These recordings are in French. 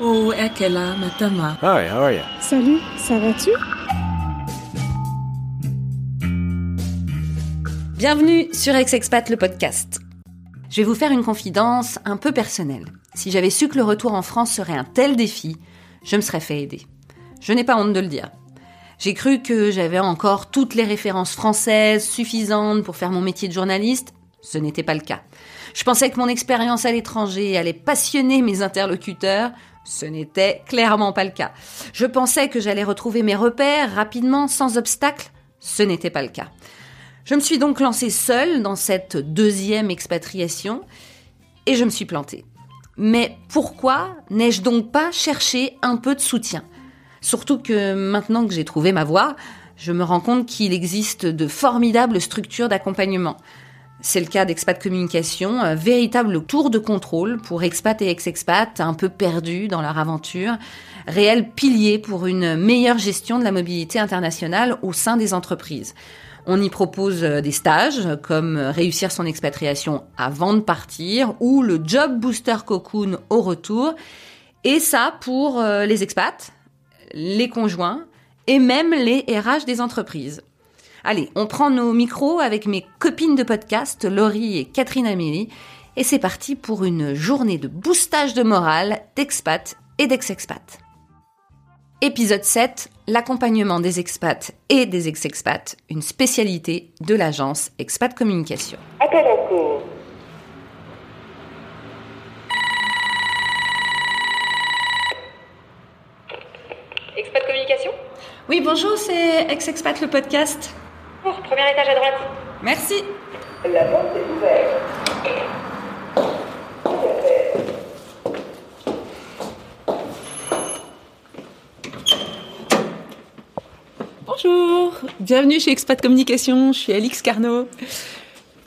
Oh, Ekela, Matama. Hi, how are you? Salut, ça va-tu? Bienvenue sur Ex-Expat le podcast. Je vais vous faire une confidence un peu personnelle. Si j'avais su que le retour en France serait un tel défi, je me serais fait aider. Je n'ai pas honte de le dire. J'ai cru que j'avais encore toutes les références françaises suffisantes pour faire mon métier de journaliste. Ce n'était pas le cas. Je pensais que mon expérience à l'étranger allait passionner mes interlocuteurs. Ce n'était clairement pas le cas. Je pensais que j'allais retrouver mes repères rapidement, sans obstacle. Ce n'était pas le cas. Je me suis donc lancée seule dans cette deuxième expatriation et je me suis plantée. Mais pourquoi n'ai-je donc pas cherché un peu de soutien? Surtout que maintenant que j'ai trouvé ma voie, je me rends compte qu'il existe de formidables structures d'accompagnement. C'est le cas d'Expat Communication, un véritable tour de contrôle pour expats et ex-expats un peu perdus dans leur aventure, réel pilier pour une meilleure gestion de la mobilité internationale au sein des entreprises. On y propose des stages comme réussir son expatriation avant de partir ou le job booster cocoon au retour. Et ça pour euh, les expats, les conjoints et même les RH des entreprises. Allez, on prend nos micros avec mes copines de podcast, Laurie et Catherine Amélie, et c'est parti pour une journée de boostage de morale d'expats et d'ex-expats. Épisode 7, l'accompagnement des expats et des ex-expats, une spécialité de l'agence Expat Communication. Appel en cours. Expat Communication? Oui, bonjour, c'est Ex-Expat le podcast. Premier étage à droite. Merci. La porte est ouverte. Bonjour, bienvenue chez Expat Communication, je suis Alix Carnot.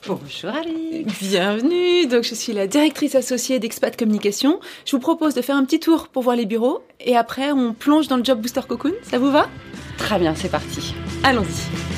Bonjour Ali. Bienvenue, donc je suis la directrice associée d'Expat Communication. Je vous propose de faire un petit tour pour voir les bureaux et après on plonge dans le Job Booster Cocoon, ça vous va? Très bien, c'est parti. Allons-y.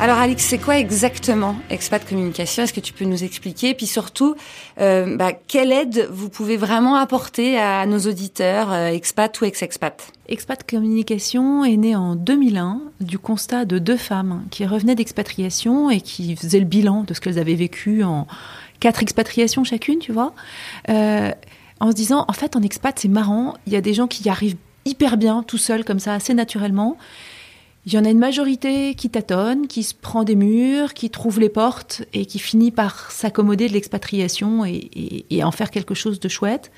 Alors Alix, c'est quoi exactement Expat Communication? Est-ce que tu peux nous expliquer? Puis surtout, euh, bah, quelle aide vous pouvez vraiment apporter à nos auditeurs, euh, expat ou ex-expat? Expat Communication est né en 2001 du constat de deux femmes qui revenaient d'expatriation et qui faisaient le bilan de ce qu'elles avaient vécu en quatre expatriations chacune, tu vois, euh, en se disant, en fait, en expat, c'est marrant, il y a des gens qui y arrivent hyper bien, tout seuls, comme ça, assez naturellement. Il y en a une majorité qui tâtonne, qui se prend des murs, qui trouve les portes et qui finit par s'accommoder de l'expatriation et, en faire quelque chose de chouette.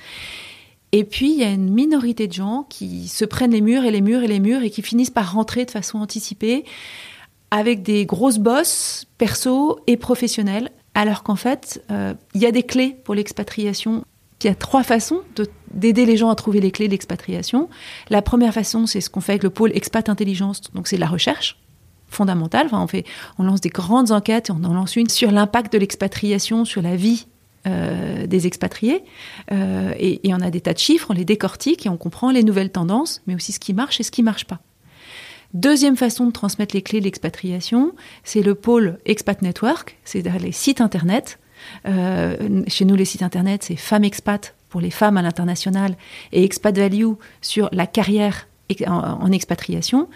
Et puis, il y a une minorité de gens qui se prennent les murs et les murs et les murs et qui finissent par rentrer de façon anticipée avec des grosses bosses perso et professionnelles, alors qu'en fait, euh, il y a des clés pour l'expatriation. Il y a trois façons de- d'aider les gens à trouver les clés de l'expatriation. La première façon, c'est ce qu'on fait avec le pôle Expat Intelligence, donc c'est de la recherche fondamentale. On, fait, on lance des grandes enquêtes, et on en lance une sur l'impact de l'expatriation sur la vie euh, des expatriés. Euh, et, et on a des tas de chiffres, on les décortique et on comprend les nouvelles tendances, mais aussi ce qui marche et ce qui marche pas. Deuxième façon de transmettre les clés de l'expatriation, c'est le pôle Expat Network, c'est les sites internet. Euh, chez nous, les sites internet, c'est Femmes Expat pour les femmes à l'international et Expat Value sur la carrière en, en expatriation.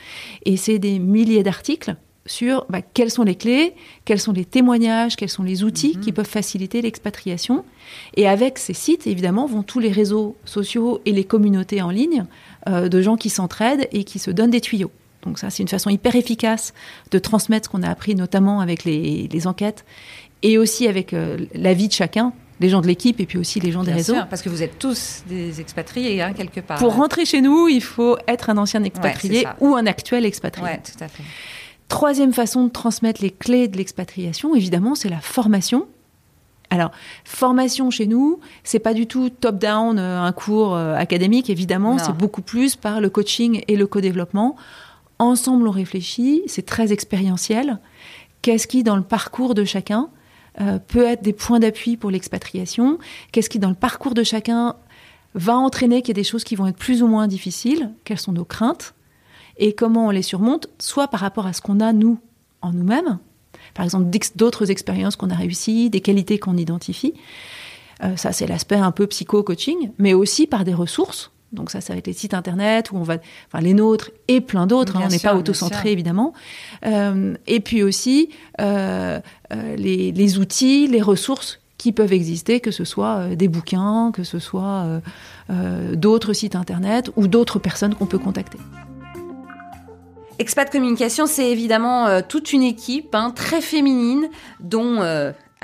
Et c'est des milliers d'articles sur bah, quelles sont les clés, quels sont les témoignages, quels sont les outils qui peuvent faciliter l'expatriation. Et avec ces sites, évidemment, vont tous les réseaux sociaux et les communautés en ligne euh, de gens qui s'entraident et qui se donnent des tuyaux. Donc ça, c'est une façon hyper efficace de transmettre ce qu'on a appris, notamment avec les, les enquêtes et aussi avec euh, l'avis de chacun, les gens de l'équipe et puis aussi les gens des réseaux. sûr, parce que vous êtes tous des expatriés, hein, quelque part. Pour rentrer chez nous, il faut être un ancien expatrié ou un actuel expatrié. Ouais, tout à fait. Troisième façon de transmettre les clés de l'expatriation, évidemment, c'est la formation. Alors, formation chez nous, c'est pas du tout top-down, euh, un cours euh, académique, évidemment, c'est beaucoup plus par le coaching et le co-développement. Ensemble, on réfléchit, c'est très expérientiel. Qu'est-ce qui, dans le parcours de chacun, euh, peut être des points d'appui pour l'expatriation. Qu'est-ce qui, dans le parcours de chacun, va entraîner qu'il y a des choses qui vont être plus ou moins difficiles? Quelles sont nos craintes? Et comment on les surmonte, soit par rapport à ce qu'on a, nous, en nous-mêmes, par exemple d'autres expériences qu'on a réussies, des qualités qu'on identifie, Euh, ça, c'est l'aspect un peu psycho-coaching, mais aussi par des ressources. Donc ça, ça va être les sites internet où on va, enfin les nôtres et plein d'autres. hein, on n'est pas auto-centré évidemment. Euh, et puis aussi euh, euh, les, les outils, les ressources qui peuvent exister, que ce soit des bouquins, que ce soit euh, d'autres sites internet ou d'autres personnes qu'on peut contacter. Expat Communication, c'est évidemment toute une équipe hein, très féminine, dont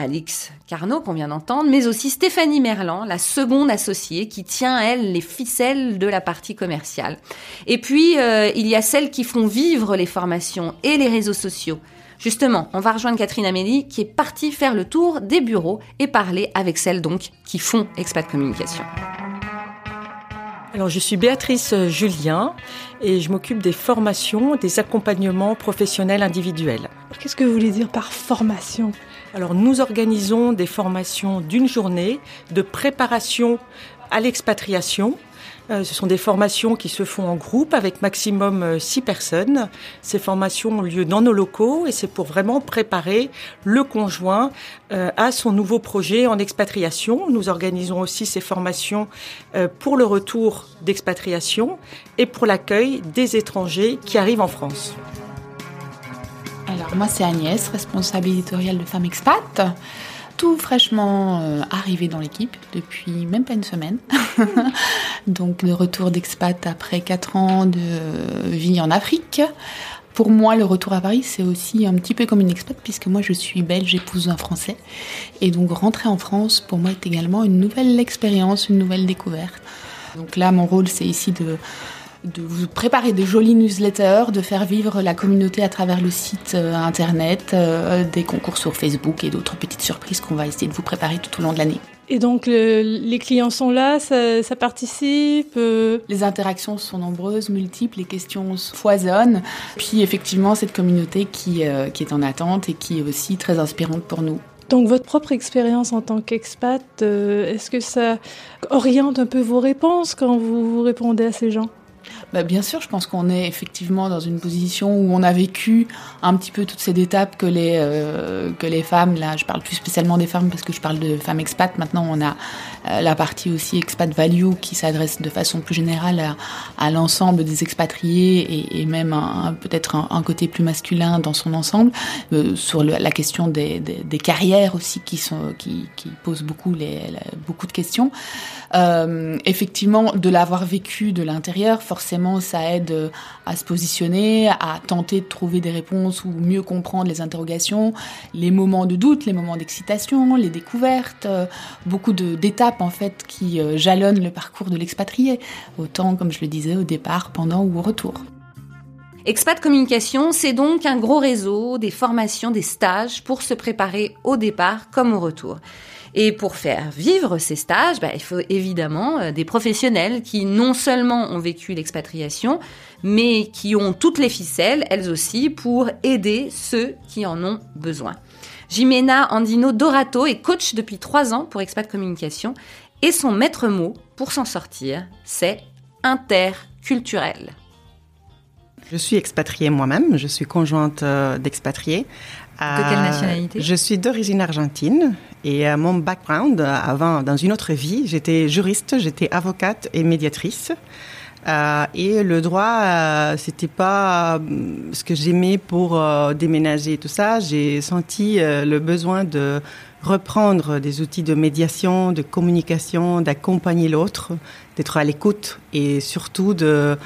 Alix Carnot, qu'on vient d'entendre, mais aussi Stéphanie Merlan, la seconde associée, qui tient, elle, les ficelles de la partie commerciale. Et puis, euh, il y a celles qui font vivre les formations et les réseaux sociaux. Justement, on va rejoindre Catherine Amélie, qui est partie faire le tour des bureaux et parler avec celles donc qui font Expat Communication. Alors, je suis Béatrice euh, Julien et je m'occupe des formations, des accompagnements professionnels individuels. Qu'est-ce que vous voulez dire par formation? Alors, nous organisons des formations d'une journée de préparation à l'expatriation. Euh, Ce sont des formations qui se font en groupe avec maximum euh, six personnes. Ces formations ont lieu dans nos locaux et c'est pour vraiment préparer le conjoint euh, à son nouveau projet en expatriation. Nous organisons aussi ces formations euh, pour le retour d'expatriation et pour l'accueil des étrangers qui arrivent en France. Moi c'est Agnès, responsable éditoriale de Femmes Expat, tout fraîchement euh, arrivée dans l'équipe depuis même pas une semaine. Donc de retour d'expat après 4 ans de vie en Afrique. Pour moi, le retour à Paris, c'est aussi un petit peu comme une expat, puisque moi, je suis belge, épouse d'un Français. Et donc, rentrer en France, pour moi, est également une nouvelle expérience, une nouvelle découverte. Donc là, mon rôle, c'est ici de, de vous préparer des jolies newsletters, de faire vivre la communauté à travers le site euh, internet, euh, des concours sur Facebook et d'autres petites surprises qu'on va essayer de vous préparer tout au long de l'année. Et donc le- les clients sont là, ça, ça participe. euh, Les interactions sont nombreuses, multiples, les questions foisonnent. Puis effectivement, cette communauté qui, qui est en attente et qui est aussi très inspirante pour nous. Donc votre propre expérience en tant qu'expat, est-ce que ça oriente un peu vos réponses quand vous, vous répondez à ces gens? Bah, bien sûr, je pense qu'on est effectivement dans une position où on a vécu un petit peu toutes ces étapes que les euh, que les femmes. Là, je parle plus spécialement des femmes parce que je parle de femmes expat. Maintenant, on a la partie aussi expat value qui s'adresse de façon plus générale à, l'ensemble des expatriés et, même peut-être un, côté plus masculin dans son ensemble euh, sur la question des, carrières aussi qui posent beaucoup de questions. Euh, effectivement, de l'avoir vécu de l'intérieur, forcément, ça aide euh, à se positionner, à tenter de trouver des réponses ou mieux comprendre les interrogations, les moments de doute, les moments d'excitation, les découvertes, euh, beaucoup d'étapes en fait qui euh, jalonnent le parcours de l'expatrié, autant comme je le disais au départ, pendant ou au retour. Expat Communication, c'est donc un gros réseau, des formations, des stages pour se préparer au départ comme au retour. Et pour faire vivre ces stages, bah, il faut évidemment euh, des professionnels qui non seulement ont vécu l'expatriation, mais qui ont toutes les ficelles, elles aussi, pour aider ceux qui en ont besoin. Jimena Andino Dorato est coach depuis trois ans pour Expat Communication et son maître mot pour s'en sortir, c'est interculturel. Je suis expatriée moi-même, je suis conjointe euh, d'expatriés. De quelle nationalité? Je suis d'origine argentine et euh, mon background, euh, avant, dans une autre vie, j'étais juriste, j'étais avocate et médiatrice. Euh, et le droit, euh, c'était pas euh, ce que j'aimais pour déménager et tout ça. J'ai senti le besoin de reprendre des outils de médiation, de communication, d'accompagner l'autre, d'être à l'écoute et surtout de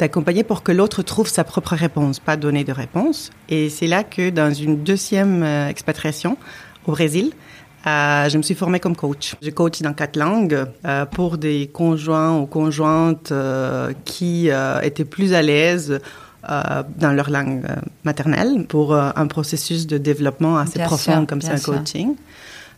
d'accompagner pour que l'autre trouve sa propre réponse, pas donner de réponse. Et c'est là que dans une deuxième euh, expatriation au Brésil, euh, je me suis formée comme coach. Je coach dans quatre langues euh, pour des conjoints ou conjointes euh, qui étaient plus à l'aise dans leur langue maternelle pour un processus de développement assez Bien profond sûr, comme c'est un sûr.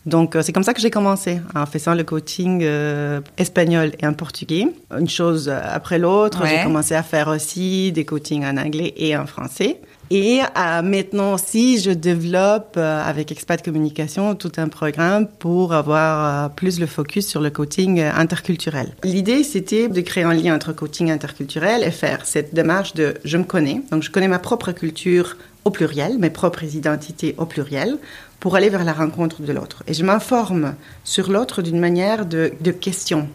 Donc, euh, c'est comme ça que j'ai commencé, en faisant le coaching euh, espagnol et en portugais. Une chose après l'autre, Ouais. j'ai commencé à faire aussi des coachings en anglais et en français. Et euh, maintenant aussi, je développe euh, avec Expat Communication tout un programme pour avoir euh, plus le focus sur le coaching interculturel. L'idée, c'était de créer un lien entre coaching interculturel et faire cette démarche de je me connais, donc je connais ma propre culture au pluriel, mes propres identités au pluriel, pour aller vers la rencontre de l'autre. Et je m'informe sur l'autre d'une manière de, de question,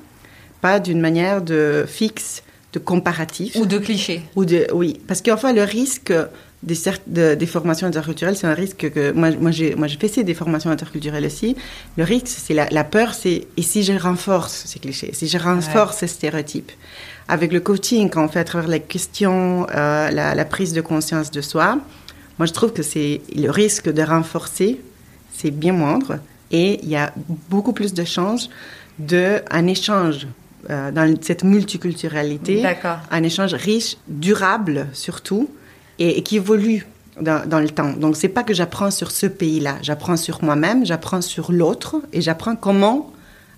pas d'une manière de fixe, de comparatif. Ou de cliché. Ou de, oui, parce qu'enfin, le risque des, de- des formations interculturelles, c'est un risque que moi, moi j'ai moi, j'ai fait des formations interculturelles aussi. Le risque, c'est la, la peur, c'est et si je renforce ces clichés, si je renforce ces stéréotypes? Avec le coaching, quand on fait à travers les questions, euh, la, la prise de conscience de soi, moi je trouve que c'est le risque de renforcer, c'est bien moindre et il y a beaucoup plus de chances d'un échange euh, dans cette multiculturalité un échange riche, durable surtout, et, et qui évolue dans, dans le temps. Donc, c'est pas que j'apprends sur ce pays-là, j'apprends sur moi-même, j'apprends sur l'autre, et j'apprends comment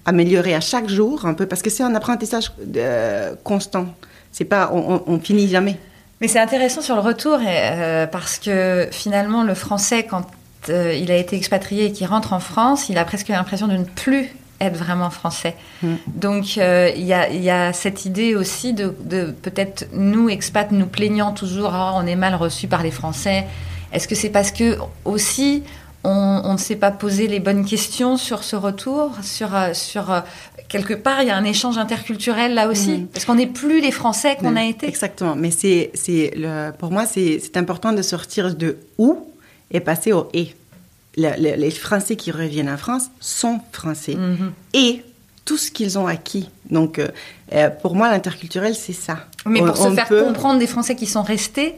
améliorer à chaque jour un peu, parce que c'est un apprentissage euh, constant. C'est pas, on, on, on finit jamais. Mais c'est intéressant sur le retour et, euh, parce que finalement le français quand euh, il a été expatrié et qu'il rentre en France, il a presque l'impression de ne plus être vraiment français. Mm. Donc euh, il y, a, il y a cette idée aussi de, de peut-être nous expats nous plaignant toujours Ah, on est mal reçus par les Français. Est-ce que c'est parce que aussi on, on ne s'est pas posé les bonnes questions sur ce retour, sur, euh, sur quelque part il y a un échange interculturel là aussi, Mhm. parce qu'on n'est plus les Français qu'on a été. Exactement. Mais c'est, c'est pour moi, c'est, c'est important de sortir de où et passer au et. Le- le- les Français qui reviennent en France sont Français Mhm. et tout ce qu'ils ont acquis. Donc, euh, euh, pour moi, l'interculturel, c'est ça. Mais On- pour se faire peut- comprendre des Français qui sont restés,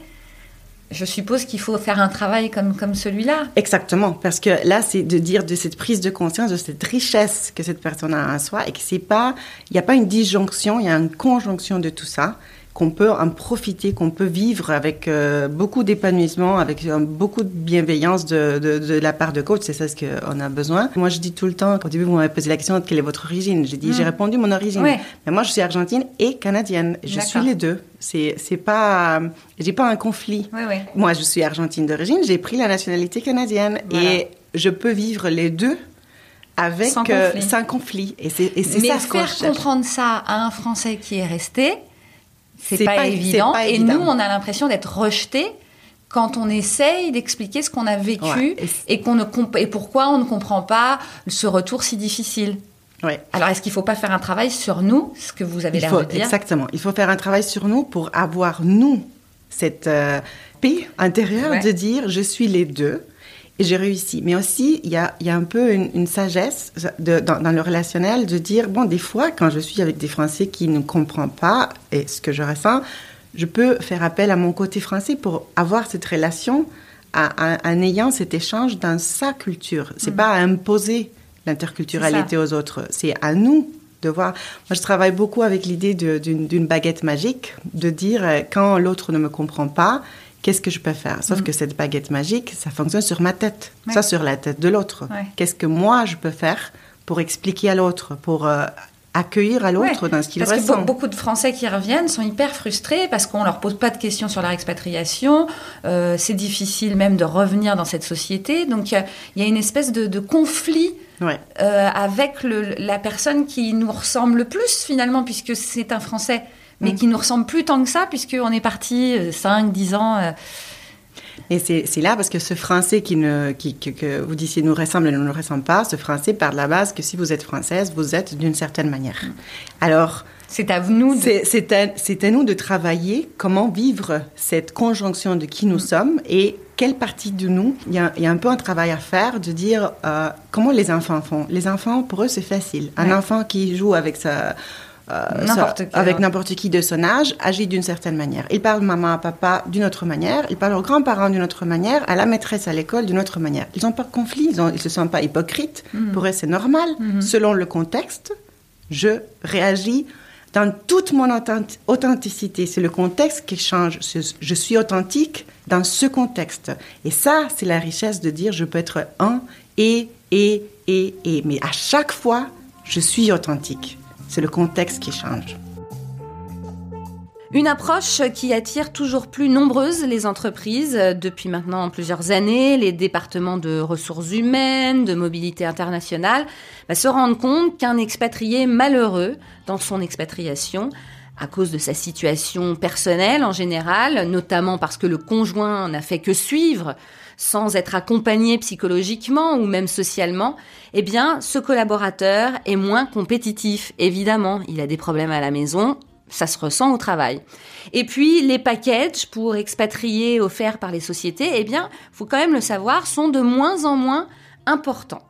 je suppose qu'il faut faire un travail comme, comme celui-là. Exactement, parce que là, c'est de dire de cette prise de conscience, de cette richesse que cette personne a en soi, et que c'est pas, il n'y a pas une disjonction, il y a une conjonction de tout ça, qu'on peut en profiter, qu'on peut vivre avec euh, beaucoup d'épanouissement, avec euh, beaucoup de bienveillance de, de, de la part de coach, c'est ça ce qu'on a besoin. Moi, je dis tout le temps, au début, vous m'avez posé la question, quelle est votre origine? J'ai dit, Mm. j'ai répondu mon origine. Ouais. Mais moi, je suis argentine et canadienne. Je suis les deux. C'est, c'est pas, j'ai pas un conflit. Moi, je suis argentine d'origine, j'ai pris la nationalité canadienne Voilà. et je peux vivre les deux avec Sans euh, conflit. sans conflit. Et c'est, et c'est Mais ça ce faire comprendre ça à un Français qui est resté, c'est pas, pas- évident. pas Et évident. nous, on a l'impression d'être rejetés quand on essaye d'expliquer ce qu'on a vécu Ouais, et qu'on ne comp- et pourquoi on ne comprend pas ce retour si difficile. Ouais. Alors, est-ce qu'il ne faut pas faire un travail sur nous, ce que vous avez l'air de dire? exactement. Il faut faire un travail sur nous pour avoir, nous, cette euh, paix intérieure Ouais. de dire je suis les deux et j'ai réussi. Mais aussi, il y a, il y a un peu une, une sagesse de- dans, dans le relationnel de dire bon, des fois, quand je suis avec des Français qui ne comprennent pas et ce que je ressens, je peux faire appel à mon côté français pour avoir cette relation à- à- en ayant cet échange dans sa culture. C'est pas à imposer l'interculturalité aux autres, c'est à nous de voir. Moi, je travaille beaucoup avec l'idée d'une baguette magique, de dire euh, quand l'autre ne me comprend pas, qu'est-ce que je peux faire? Sauf que cette baguette magique, ça fonctionne sur ma tête, Ouais. ça sur la tête de l'autre. Ouais. Qu'est-ce que moi je peux faire pour expliquer à l'autre, pour euh, accueillir à l'autre Ouais, dans ce qu'il Parce que ressent be- beaucoup de Français qui reviennent sont hyper frustrés parce qu'on leur pose pas de questions sur leur expatriation. Euh, c'est difficile même de revenir dans cette société. Donc euh, il y a une espèce de, de conflit Ouais. euh, avec le- la personne qui nous ressemble le plus finalement, puisque c'est un Français, mais Mm. qui nous ressemble plus tant que ça, puisqu'on est parti 5, 10 ans. euh, Et c'est là parce que ce français qui ne, qui, que, que vous disiez nous ressemble et ne nous ressemble pas, ce français part de la base que si vous êtes française, vous êtes d'une certaine manière. Alors, c'est à nous de... c'est à, nous de travailler comment vivre cette conjonction de qui nous sommes et quelle partie de nous. Il y a, il y a un peu un travail à faire de dire euh, comment les enfants font. Les enfants, pour eux, c'est facile. Un Ouais. enfant qui joue avec sa euh, ça- avec n'importe qui de son âge, agit d'une certaine manière. Il parle maman, papa d'une autre manière, il parle aux grands-parents d'une autre manière, à la maîtresse à l'école d'une autre manière. Ils n'ont pas de conflit, ils ne se sentent pas hypocrites. Mhm. Pour eux, c'est normal. Selon le contexte, je réagis dans toute mon authentic- authenticité. C'est le contexte qui change. Je suis authentique dans ce contexte. Et ça, c'est la richesse de dire je peux être un et, et, et, et. Mais à chaque fois, je suis authentique. C'est le contexte qui change. Une approche qui attire toujours plus nombreuses les entreprises. Depuis maintenant plusieurs années, les départements de ressources humaines, de mobilité internationale, bah, se rendent compte qu'un expatrié malheureux dans son expatriation à cause de sa situation personnelle en général, notamment parce que le conjoint n'a fait que suivre sans être accompagné psychologiquement ou même socialement, eh bien, ce collaborateur est moins compétitif. Évidemment, il a des problèmes à la maison, ça se ressent au travail. Et puis, les packages pour expatriés offerts par les sociétés, eh bien, faut quand même le savoir, sont de moins en moins importants.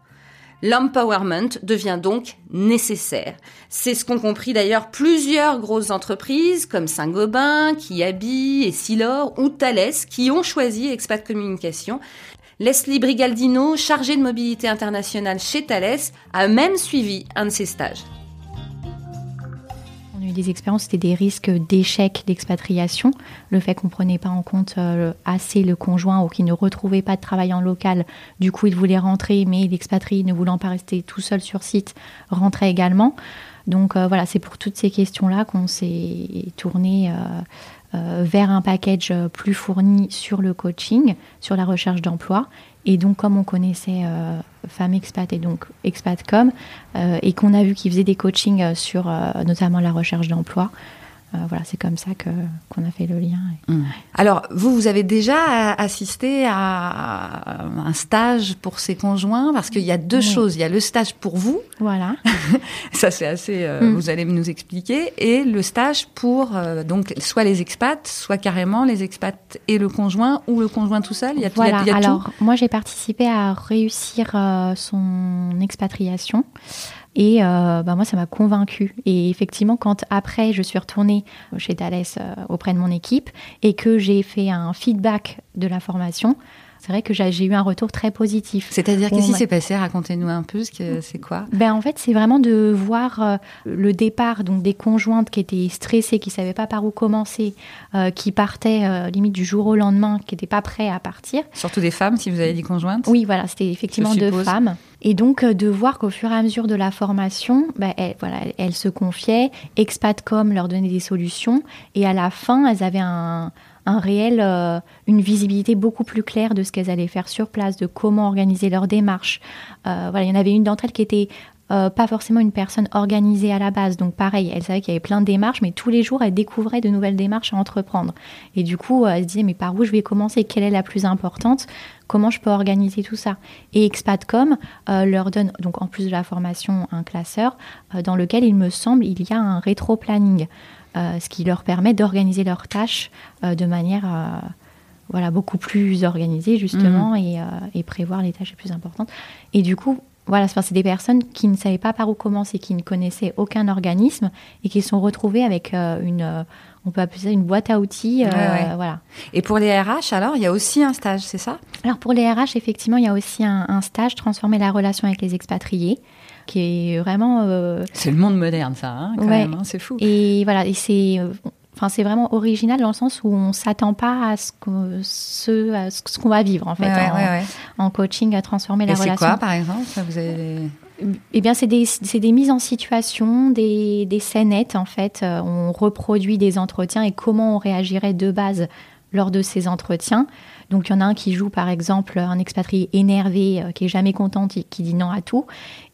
L'empowerment devient donc nécessaire. C'est ce qu'ont compris d'ailleurs plusieurs grosses entreprises comme Saint-Gobain, Kiabi, Essilor ou Thales qui ont choisi Expat Communication. Leslie Brigaldino, chargée de mobilité internationale chez Thales, a même suivi un de ces stages. Des expériences, c'était des risques d'échec d'expatriation. Le fait qu'on prenait pas en compte euh, assez le conjoint ou qu'il ne retrouvait pas de travail en local. Du coup, il voulait rentrer, mais l'expatrié, ne voulant pas rester tout seul sur site, rentrait également. Donc euh, voilà, c'est pour toutes ces questions-là qu'on s'est tourné euh, vers un package plus fourni sur le coaching, sur la recherche d'emploi. Et donc, comme on connaissait euh, Expat et donc Expatcom, euh, et qu'on a vu qu'ils faisaient des coachings euh, sur euh, notamment la recherche d'emploi, euh, voilà, c'est comme ça que qu'on a fait le lien. Alors, vous, vous avez déjà assisté à un stage pour ces conjoints? Parce qu'il y a deux Oui. choses. Il y a le stage pour vous, Voilà. ça c'est assez, euh, Mm. vous allez nous expliquer, et le stage pour euh, donc soit les expats, soit carrément les expats et le conjoint, ou le conjoint tout seul. Il y a, il y a- Voilà, il y a tout. alors moi j'ai participé à réussir euh, son expatriation et euh, bah, moi ça m'a convaincue. Et effectivement, quand après je suis retournée chez Thales euh, auprès de mon équipe et que j'ai fait un feedback de la formation, c'est vrai que j'ai eu un retour très positif. C'est-à-dire, qu'est-ce qui s'est passé? Racontez-nous un peu, ce que c'est quoi? Ben, en fait, c'est vraiment de voir euh, le départ donc des conjointes qui étaient stressées, qui savaient pas par où commencer, euh, qui partaient euh, limite du jour au lendemain, qui n'étaient pas prêts à partir. Surtout des femmes, si vous avez dit conjointes? Oui, voilà, c'était effectivement deux femmes. Et donc de voir qu'au fur et à mesure de la formation, ben, elles, voilà, elles se confiaient, Expatcom leur donnait des solutions, et à la fin, elles avaient un, un réel, euh, une visibilité beaucoup plus claire de ce qu'elles allaient faire sur place, de comment organiser leur démarche. Euh, voilà, il y en avait une d'entre elles qui était euh, pas forcément une personne organisée à la base. Donc pareil, elle savait qu'il y avait plein de démarches, mais tous les jours, elle découvrait de nouvelles démarches à entreprendre. Et du coup, elle se disait, mais par où je vais commencer? Quelle est la plus importante? Comment je peux organiser tout ça? Et Expatcom leur donne, donc en plus de la formation, un classeur dans lequel, il me semble, il y a un rétro-planning, ce qui leur permet d'organiser leurs tâches euh, de manière... euh, voilà, beaucoup plus organisée justement et, euh, et prévoir les tâches les plus importantes. Et du coup, voilà, c'est des personnes qui ne savaient pas par où commencer, qui ne connaissaient aucun organisme et qui se sont retrouvées avec euh, une, euh, on peut appeler ça une boîte à outils. euh, Ouais, ouais. Voilà. Et pour les RH, alors, il y a aussi un stage, c'est ça? Alors pour les RH, effectivement, il y a aussi un, un stage transformer la relation avec les expatriés, qui est vraiment euh, C'est le monde moderne, ça, hein, quand Ouais. même, hein, c'est fou. et voilà, et c'est Enfin, c'est vraiment original dans le sens où on s'attend pas à ce qu'on ce, à ce qu'on va vivre en fait Ouais, ouais, en, coaching à transformer la Et c'est relation. quoi, par exemple Vous avez des- Eh bien, c'est des, c'est des mises en situation, des, des scénettes, en fait. Euh, on reproduit des entretiens et comment on réagirait de base lors de ces entretiens. Donc, il y en a un qui joue, par exemple, un expatrié énervé, euh, qui est jamais content, qui, qui dit non à tout.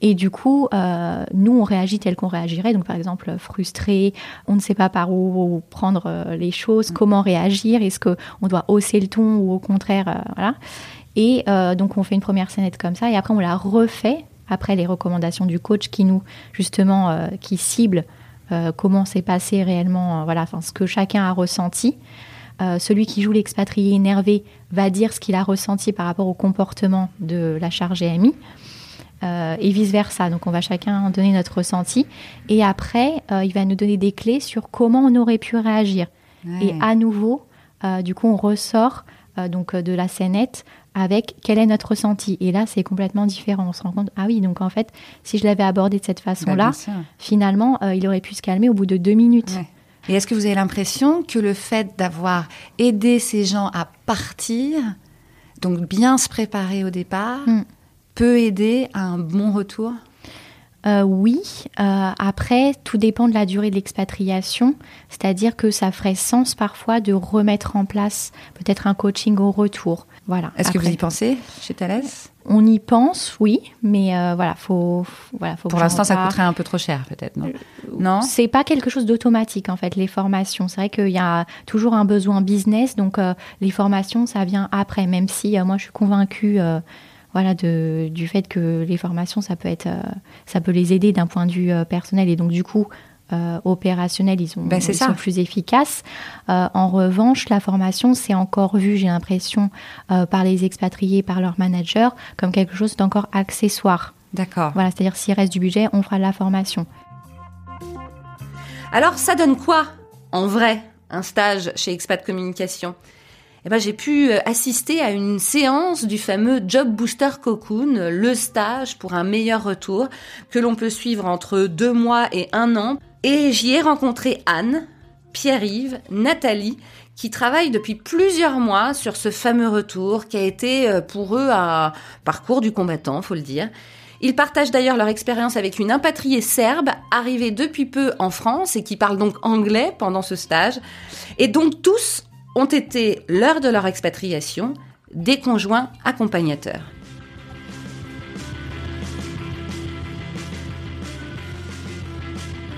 Et du coup, euh, nous, on réagit tel qu'on réagirait. Donc, par exemple, frustré, on ne sait pas par où prendre euh, les choses, comment réagir, est-ce qu'on doit hausser le ton ou au contraire, voilà. Et donc, on fait une première scénette comme ça, et après, on la refait après les recommandations du coach qui nous, justement, euh, qui cible euh, comment s'est passé réellement, euh, voilà, enfin, ce que chacun a ressenti. Euh, celui qui joue l'expatrié énervé va dire ce qu'il a ressenti par rapport au comportement de la charge GMI. Euh, et vice-versa. Donc, on va chacun donner notre ressenti. Et après, euh, il va nous donner des clés sur comment on aurait pu réagir. Et à nouveau, du coup, on ressort donc de la scénette avec quel est notre ressenti. Et là, c'est complètement différent. On se rend compte, ah oui, donc en fait, si je l'avais abordé de cette Bah, façon-là, finalement, il aurait pu se calmer au bout de deux minutes. Ouais. Et est-ce que vous avez l'impression que le fait d'avoir aidé ces gens à partir, donc bien se préparer au départ, Mm. peut aider à un bon retour? Euh, oui. Euh, après, tout dépend de la durée de l'expatriation. C'est-à-dire que ça ferait sens parfois de remettre en place peut-être un coaching au retour. Voilà. Est-ce que vous y pensez chez Thales On y pense, oui, mais euh, voilà, faut, voilà, faut Pour l'instant, ça coûterait un peu trop cher, peut-être, non? Non? C'est pas quelque chose d'automatique en fait, les formations. C'est vrai qu'il y a toujours un besoin business, donc euh, les formations, ça vient après, même si euh, moi je suis convaincue voilà, de, du fait que les formations, ça peut, être, ça peut les aider d'un point de vue personnel et donc du coup. Euh, opérationnel, ils, ont, Ben, ils sont plus efficaces. Euh, en revanche, la formation, c'est encore vu, j'ai l'impression, euh, par les expatriés, par leurs managers, comme quelque chose d'encore accessoire. D'accord. Voilà, c'est-à-dire s'il reste du budget, on fera de la formation. Alors, ça donne quoi, en vrai, un stage chez Expat Communication? Eh ben, j'ai pu euh, assister à une séance du fameux Job Booster Cocoon, le stage pour un meilleur retour, que l'on peut suivre entre deux mois et un an. Et j'y ai rencontré Anne, Pierre-Yves, Nathalie, qui travaillent depuis plusieurs mois sur ce fameux retour qui a été euh, pour eux un parcours du combattant, faut le dire. Ils partagent d'ailleurs leur expérience avec une impatriée serbe arrivée depuis peu en France et qui parle donc anglais pendant ce stage. Et donc tous ont été, lors de leur expatriation, des conjoints accompagnateurs.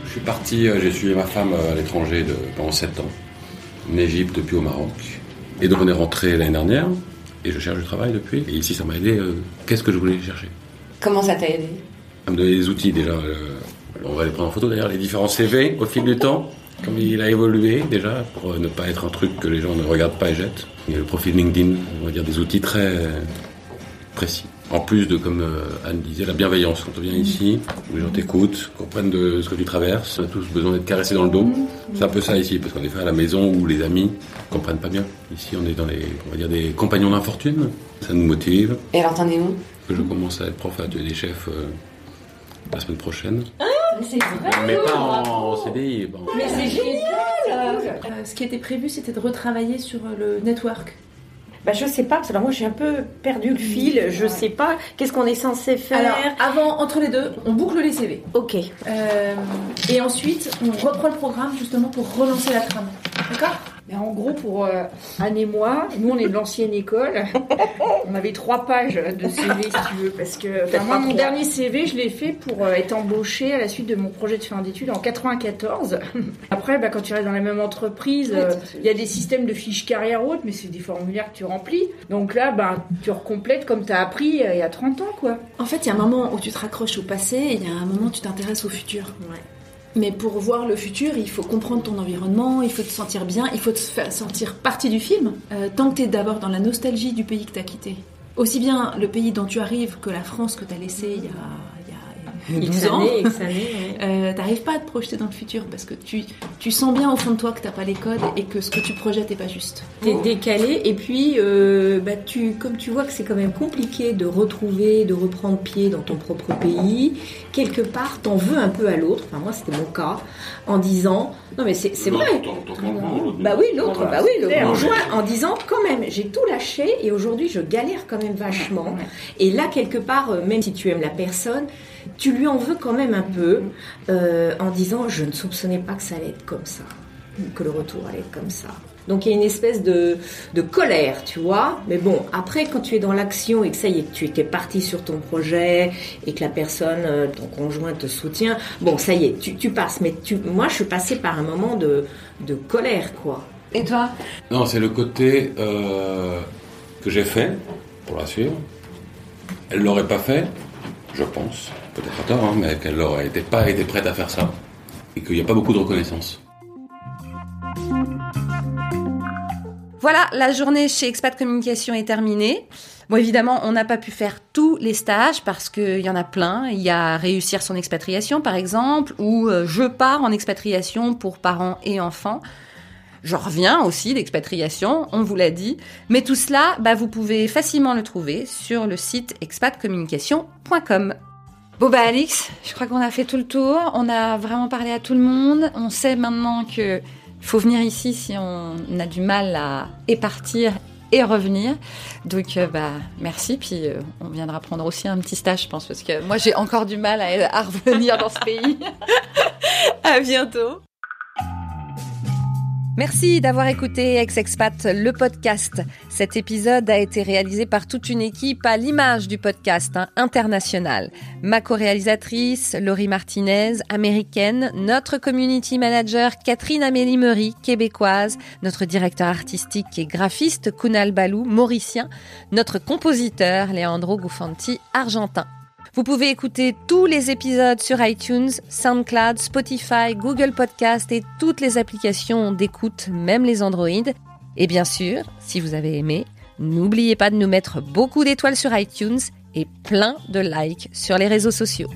Je suis parti, euh, j'ai suivi ma femme euh, à l'étranger pendant 7 ans, en Égypte puis au Maroc. Et donc on est rentré l'année dernière et je cherche du travail depuis. Et ici ça m'a aidé. euh, Qu'est-ce que je voulais chercher? Comment ça t'a aidé? À me donner des outils déjà. euh, on va les prendre en photo d'ailleurs, les différents CV au fil du temps, comme il a évolué déjà, pour euh, ne pas être un truc que les gens ne regardent pas et jettent. Il y a le profil LinkedIn, on va dire des outils très euh, précis. En plus de, comme euh, Anne disait, la bienveillance. Quand on vient ici, où les gens t'écoutent, comprennent de ce que tu traverses, on a tous besoin d'être caressés dans le dos. C'est un peu ça ici, parce qu'en effet, à la maison où les amis comprennent pas bien. Ici, on est dans les, on va dire, des compagnons d'infortune. Ça nous motive. Et alors t'en es où? Que je commence à être prof à des chefs euh, la semaine prochaine. C'est Mais pas en CDI. bon. Mais c'est génial Euh, ce qui était prévu, c'était de retravailler sur euh, le network. Bah, je sais pas, parce que alors moi j'ai un peu perdu le fil, je sais pas, qu'est-ce qu'on est censé faire Alors, avant, entre les deux, on boucle les CV. Ok. Euh, et ensuite, on reprend le programme justement pour relancer la trame. D'accord? Mais en gros, pour euh, Anne et moi, nous on est de l'ancienne école. on avait trois pages de CV si tu veux, parce que enfin, moi, mon dernier CV, je l'ai fait pour euh, être embauché à la suite de mon projet de fin d'études en 94. Après, bah, quand tu restes dans la même entreprise, euh, il y a des systèmes de fiches carrière haute, mais c'est des formulaires que tu remplis. Donc là, bah, tu recomplètes comme tu as appris il y a 30 ans, quoi. En fait, il y a un moment où tu te raccroches au passé et il y a un moment où tu t'intéresses au futur. Mais pour voir le futur, il faut comprendre ton environnement, il faut te sentir bien, il faut te faire sentir partie du film. Euh, tant que d'abord dans la nostalgie du pays que tu as quitté. Aussi bien le pays dont tu arrives que la France que tu as laissée il y a, 12 ans. années, X années, ouais. Euh, T'arrives pas à te projeter dans le futur parce que tu, tu sens bien au fond de toi que t'as pas les codes et que ce que tu projettes est pas juste. T'es décalé et puis euh, bah, tu, comme tu vois que c'est quand même compliqué de retrouver, de reprendre pied dans ton propre pays, quelque part t'en veux un peu à l'autre, enfin moi c'était mon cas, en disant non mais c'est c'est vrai, bah oui l'autre, bah oui le conjoint, en disant quand même j'ai tout lâché et aujourd'hui je galère quand même vachement. Et là quelque part euh, même si tu aimes la personne, tu lui en veux quand même un peu euh, en disant je ne soupçonnais pas que ça allait être comme ça, que le retour allait être comme ça. Donc il y a une espèce de, de colère, tu vois. Mais bon, après, quand tu es dans l'action et que ça y est, tu étais parti sur ton projet et que la personne, euh, ton conjoint te soutient, bon, ça y est, tu, tu passes. Mais tu, moi, je suis passée par un moment de, de colère, quoi. Et toi? Non, c'est le côté euh, que j'ai fait pour la suivre. Elle l'aurait pas fait, je pense, peut-être à tort, hein, mais qu'elle n'aurait pas été prête à faire ça. Et qu'il n'y a pas beaucoup de reconnaissance. Voilà, la journée chez Expat Communication est terminée. Bon, évidemment, on n'a pas pu faire tous les stages parce qu'il y en a plein. Il y a réussir son expatriation, par exemple, ou euh, je pars en expatriation pour parents et enfants. Je reviens aussi d'expatriation, on vous l'a dit. Mais tout cela, bah, vous pouvez facilement le trouver sur le site expatcommunication.com. Bon bah Alix, je crois qu'on a fait tout le tour. On a vraiment parlé à tout le monde. On sait maintenant que faut venir ici si on a du mal à épartir et revenir. Donc, euh, bah, merci. Puis, euh, on viendra prendre aussi un petit stage, je pense, parce que moi, j'ai encore du mal à, à revenir dans ce pays. à bientôt. Merci d'avoir écouté Ex-Expat, le podcast. Cet épisode a été réalisé par toute une équipe à l'image du podcast hein, international. Ma co-réalisatrice, Laurie Martinez, américaine, notre community manager, Catherine Amélie Meury, québécoise, notre directeur artistique et graphiste, Kunal Balou, mauricien, notre compositeur, Leandro Gufanti, argentin. Vous pouvez écouter tous les épisodes sur iTunes, SoundCloud, Spotify, Google Podcast et toutes les applications d'écoute, même les Android. Et bien sûr, si vous avez aimé, n'oubliez pas de nous mettre beaucoup d'étoiles sur iTunes et plein de likes sur les réseaux sociaux.